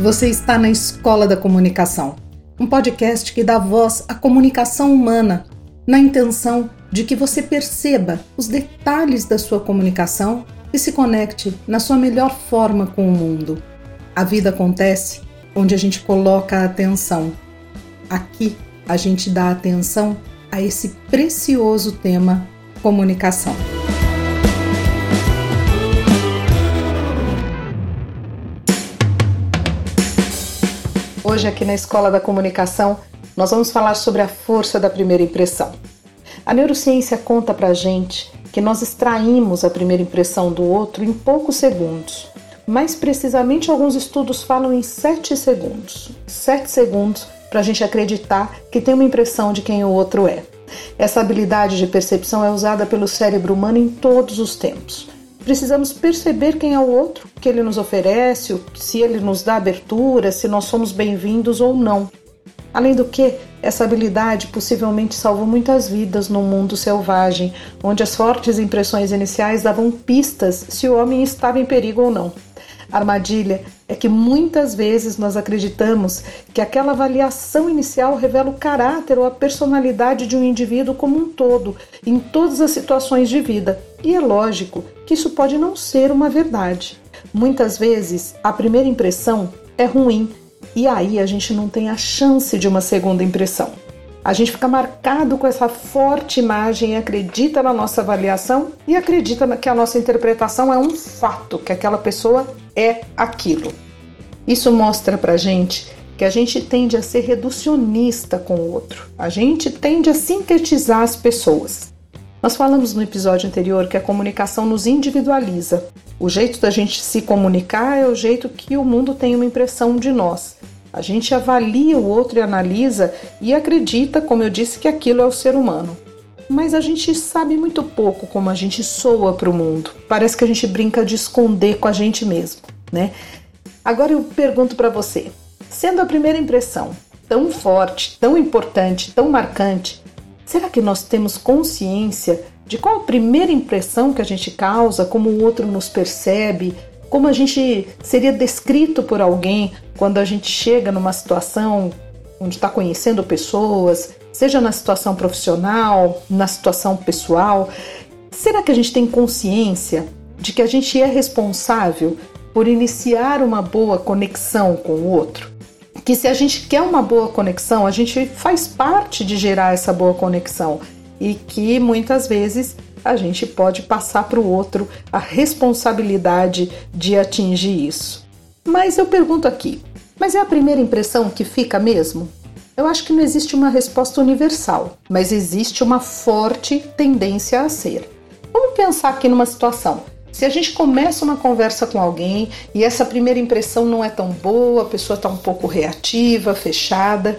Você está na Escola da Comunicação, um podcast que dá voz à comunicação humana, na intenção de que você perceba os detalhes da sua comunicação e se conecte na sua melhor forma com o mundo. A vida acontece onde a gente coloca a atenção. Aqui a gente dá atenção a esse precioso tema comunicação. Hoje, aqui na Escola da Comunicação, nós vamos falar sobre a força da primeira impressão. A neurociência conta pra gente que nós extraímos a primeira impressão do outro em poucos segundos. Mais precisamente, alguns estudos falam em 7 segundos. 7 segundos para a gente acreditar que tem uma impressão de quem o outro é. Essa habilidade de percepção é usada pelo cérebro humano em todos os tempos. Precisamos perceber quem é o outro, o que ele nos oferece, se ele nos dá abertura, se nós somos bem-vindos ou não. Além do que, essa habilidade possivelmente salvou muitas vidas no mundo selvagem, onde as fortes impressões iniciais davam pistas se o homem estava em perigo ou não. Armadilha é que muitas vezes nós acreditamos que aquela avaliação inicial revela o caráter ou a personalidade de um indivíduo como um todo, em todas as situações de vida. E é lógico que isso pode não ser uma verdade. Muitas vezes a primeira impressão é ruim e aí a gente não tem a chance de uma segunda impressão. A gente fica marcado com essa forte imagem, acredita na nossa avaliação e acredita que a nossa interpretação é um fato, que aquela pessoa é aquilo. Isso mostra pra gente que a gente tende a ser reducionista com o outro. A gente tende a sintetizar as pessoas. Nós falamos no episódio anterior que a comunicação nos individualiza. O jeito da gente se comunicar é o jeito que o mundo tem uma impressão de nós. A gente avalia o outro e analisa e acredita, como eu disse, que aquilo é o ser humano. Mas a gente sabe muito pouco como a gente soa para o mundo. Parece que a gente brinca de esconder com a gente mesmo, né? Agora eu pergunto para você: sendo a primeira impressão tão forte, tão importante, tão marcante, Será que nós temos consciência de qual a primeira impressão que a gente causa, como o outro nos percebe, como a gente seria descrito por alguém quando a gente chega numa situação onde está conhecendo pessoas, seja na situação profissional, na situação pessoal? Será que a gente tem consciência de que a gente é responsável por iniciar uma boa conexão com o outro? que se a gente quer uma boa conexão, a gente faz parte de gerar essa boa conexão e que muitas vezes a gente pode passar para o outro a responsabilidade de atingir isso. Mas eu pergunto aqui, mas é a primeira impressão que fica mesmo? Eu acho que não existe uma resposta universal, mas existe uma forte tendência a ser. Vamos pensar aqui numa situação. Se a gente começa uma conversa com alguém e essa primeira impressão não é tão boa, a pessoa está um pouco reativa, fechada,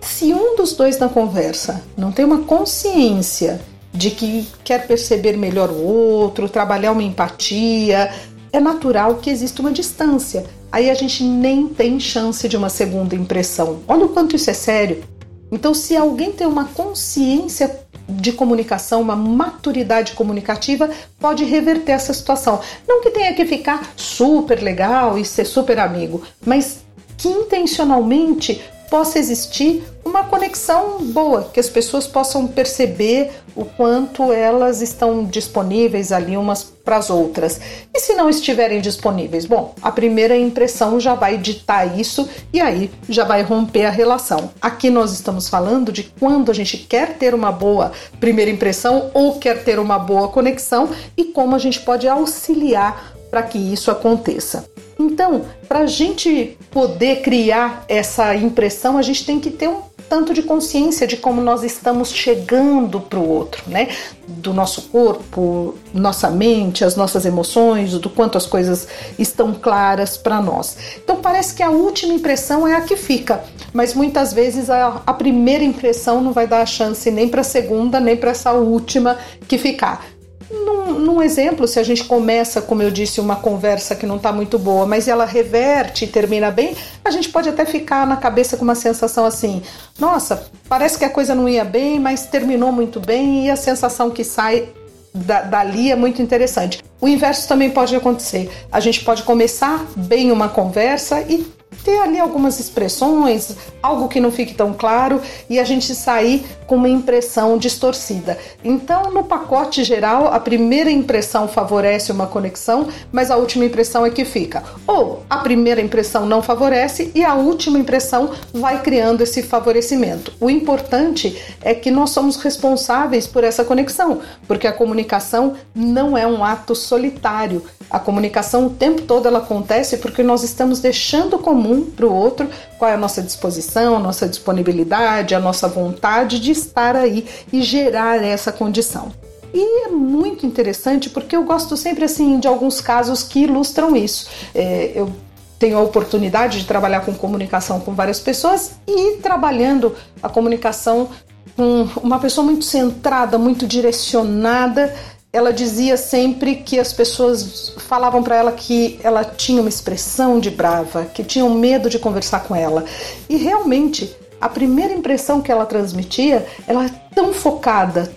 se um dos dois na conversa não tem uma consciência de que quer perceber melhor o outro, trabalhar uma empatia, é natural que exista uma distância. Aí a gente nem tem chance de uma segunda impressão. Olha o quanto isso é sério. Então, se alguém tem uma consciência de comunicação, uma maturidade comunicativa, pode reverter essa situação. Não que tenha que ficar super legal e ser super amigo, mas que intencionalmente possa existir uma conexão boa, que as pessoas possam perceber o quanto elas estão disponíveis ali umas para as outras. E se não estiverem disponíveis? Bom, a primeira impressão já vai ditar isso e aí já vai romper a relação. Aqui nós estamos falando de quando a gente quer ter uma boa primeira impressão ou quer ter uma boa conexão e como a gente pode auxiliar para que isso aconteça. Então, para a gente poder criar essa impressão, a gente tem que ter um tanto de consciência de como nós estamos chegando para o outro, né? Do nosso corpo, nossa mente, as nossas emoções, do quanto as coisas estão claras para nós. Então parece que a última impressão é a que fica, mas muitas vezes a, a primeira impressão não vai dar a chance nem para a segunda, nem para essa última que ficar. Num, num, exemplo, se a gente começa, como eu disse, uma conversa que não está muito boa, mas ela reverte e termina bem, a gente pode até ficar na cabeça com uma sensação assim: nossa, parece que a coisa não ia bem, mas terminou muito bem, e a sensação que sai da, dali é muito interessante. O inverso também pode acontecer. A gente pode começar bem uma conversa e ter ali algumas expressões, algo que não fique tão claro e a gente sair com uma impressão distorcida. Então, no pacote geral, a primeira impressão favorece uma conexão, mas a última impressão é que fica. Ou a primeira impressão não favorece e a última impressão vai criando esse favorecimento. O importante é que nós somos responsáveis por essa conexão, porque a comunicação não é um ato solitário. A comunicação o tempo todo ela acontece porque nós estamos deixando comum para o outro qual é a nossa disposição, a nossa disponibilidade, a nossa vontade de estar aí e gerar essa condição. E é muito interessante porque eu gosto sempre assim de alguns casos que ilustram isso. É, eu tenho a oportunidade de trabalhar com comunicação com várias pessoas e trabalhando a comunicação com uma pessoa muito centrada, muito direcionada ela dizia sempre que as pessoas falavam para ela que ela tinha uma expressão de brava, que tinham medo de conversar com ela. E realmente, a primeira impressão que ela transmitia, ela é tão focada,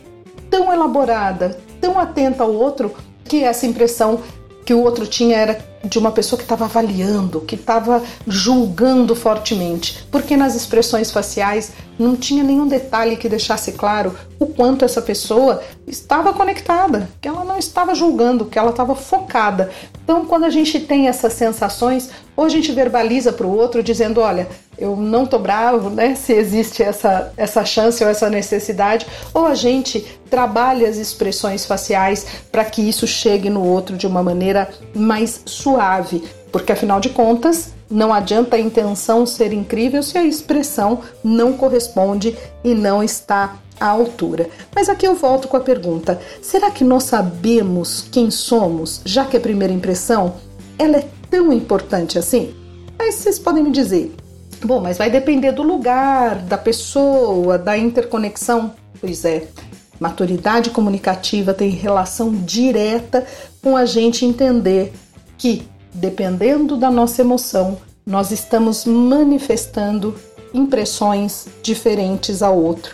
tão elaborada, tão atenta ao outro, que essa impressão que o outro tinha era de uma pessoa que estava avaliando, que estava julgando fortemente, porque nas expressões faciais não tinha nenhum detalhe que deixasse claro o quanto essa pessoa estava conectada, que ela não estava julgando, que ela estava focada. Então, quando a gente tem essas sensações, ou a gente verbaliza para o outro dizendo: Olha, eu não tô bravo, né? Se existe essa, essa chance ou essa necessidade, ou a gente trabalha as expressões faciais para que isso chegue no outro de uma maneira mais suave, porque afinal de contas, não adianta a intenção ser incrível se a expressão não corresponde e não está à altura. Mas aqui eu volto com a pergunta: será que nós sabemos quem somos, já que a primeira impressão ela é tão importante assim? Mas vocês podem me dizer, Bom, mas vai depender do lugar, da pessoa, da interconexão. Pois é, maturidade comunicativa tem relação direta com a gente entender que, dependendo da nossa emoção, nós estamos manifestando impressões diferentes ao outro.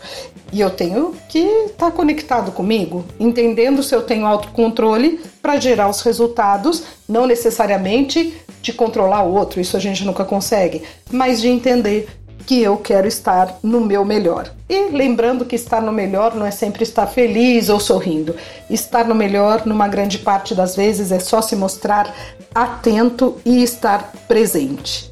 E eu tenho que estar tá conectado comigo, entendendo se eu tenho autocontrole para gerar os resultados, não necessariamente de controlar o outro, isso a gente nunca consegue, mas de entender que eu quero estar no meu melhor. E lembrando que estar no melhor não é sempre estar feliz ou sorrindo. Estar no melhor, numa grande parte das vezes, é só se mostrar atento e estar presente.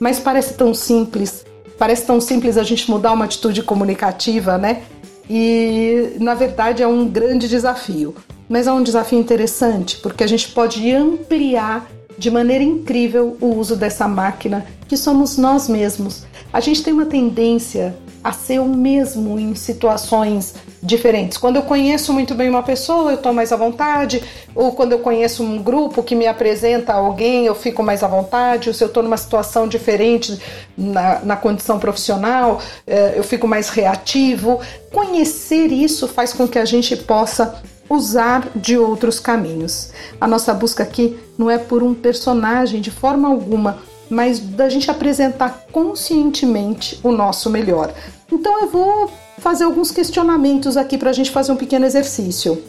Mas parece tão simples, parece tão simples a gente mudar uma atitude comunicativa, né? E na verdade é um grande desafio. Mas é um desafio interessante porque a gente pode ampliar de maneira incrível o uso dessa máquina que somos nós mesmos. A gente tem uma tendência a ser o mesmo em situações diferentes. Quando eu conheço muito bem uma pessoa, eu estou mais à vontade, ou quando eu conheço um grupo que me apresenta alguém, eu fico mais à vontade, ou se eu estou numa situação diferente na, na condição profissional, eh, eu fico mais reativo. Conhecer isso faz com que a gente possa usar de outros caminhos. A nossa busca aqui não é por um personagem de forma alguma, mas da gente apresentar conscientemente o nosso melhor. Então eu vou fazer alguns questionamentos aqui para a gente fazer um pequeno exercício.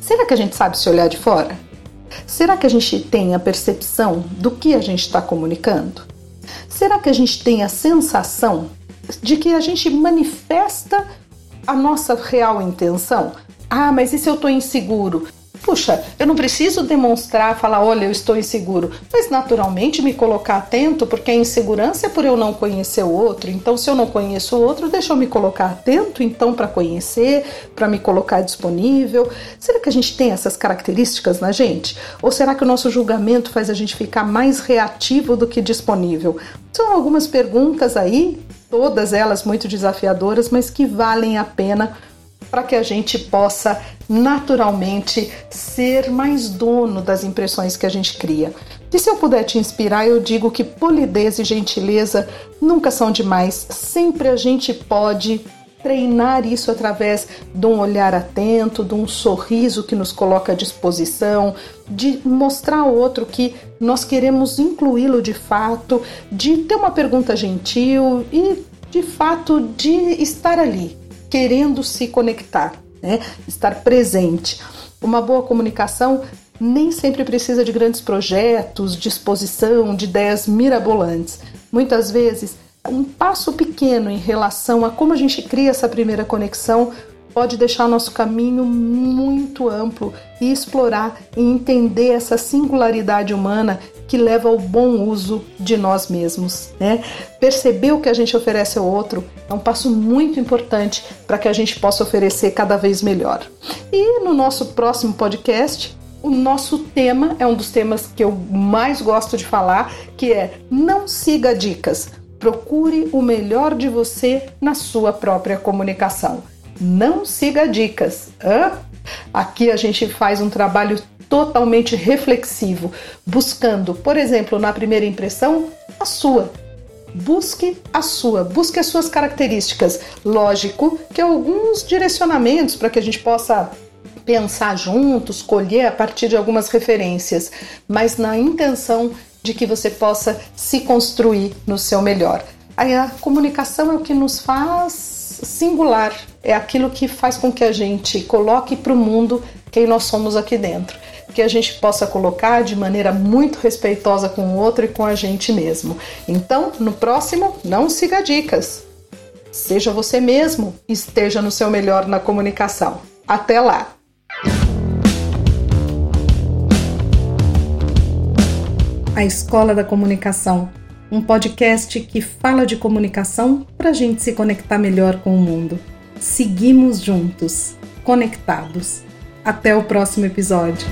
Será que a gente sabe se olhar de fora? Será que a gente tem a percepção do que a gente está comunicando? Será que a gente tem a sensação de que a gente manifesta a nossa real intenção? Ah, mas e se eu estou inseguro? Puxa, eu não preciso demonstrar, falar, olha, eu estou inseguro, mas naturalmente me colocar atento, porque a insegurança é por eu não conhecer o outro. Então, se eu não conheço o outro, deixa eu me colocar atento, então, para conhecer, para me colocar disponível. Será que a gente tem essas características na gente? Ou será que o nosso julgamento faz a gente ficar mais reativo do que disponível? São algumas perguntas aí, todas elas muito desafiadoras, mas que valem a pena para que a gente possa naturalmente ser mais dono das impressões que a gente cria. E se eu puder te inspirar, eu digo que polidez e gentileza nunca são demais. Sempre a gente pode treinar isso através de um olhar atento, de um sorriso que nos coloca à disposição, de mostrar ao outro que nós queremos incluí-lo de fato, de ter uma pergunta gentil e de fato de estar ali, querendo se conectar, né? estar presente. Uma boa comunicação nem sempre precisa de grandes projetos, de exposição, de ideias mirabolantes. Muitas vezes, um passo pequeno em relação a como a gente cria essa primeira conexão pode deixar nosso caminho muito amplo e explorar e entender essa singularidade humana que leva ao bom uso de nós mesmos. Né? Perceber o que a gente oferece ao outro é um passo muito importante para que a gente possa oferecer cada vez melhor. E no nosso próximo podcast, o nosso tema é um dos temas que eu mais gosto de falar, que é não siga dicas. Procure o melhor de você na sua própria comunicação. Não siga dicas. Hã? Aqui a gente faz um trabalho totalmente reflexivo, buscando, por exemplo, na primeira impressão, a sua. Busque a sua, busque as suas características. Lógico que alguns direcionamentos para que a gente possa pensar juntos, colher a partir de algumas referências, mas na intenção de que você possa se construir no seu melhor. Aí a comunicação é o que nos faz singular, é aquilo que faz com que a gente coloque para o mundo quem nós somos aqui dentro. Que a gente possa colocar de maneira muito respeitosa com o outro e com a gente mesmo. Então, no próximo, não siga dicas. Seja você mesmo, esteja no seu melhor na comunicação. Até lá! A Escola da Comunicação um podcast que fala de comunicação para a gente se conectar melhor com o mundo. Seguimos juntos, conectados. Até o próximo episódio.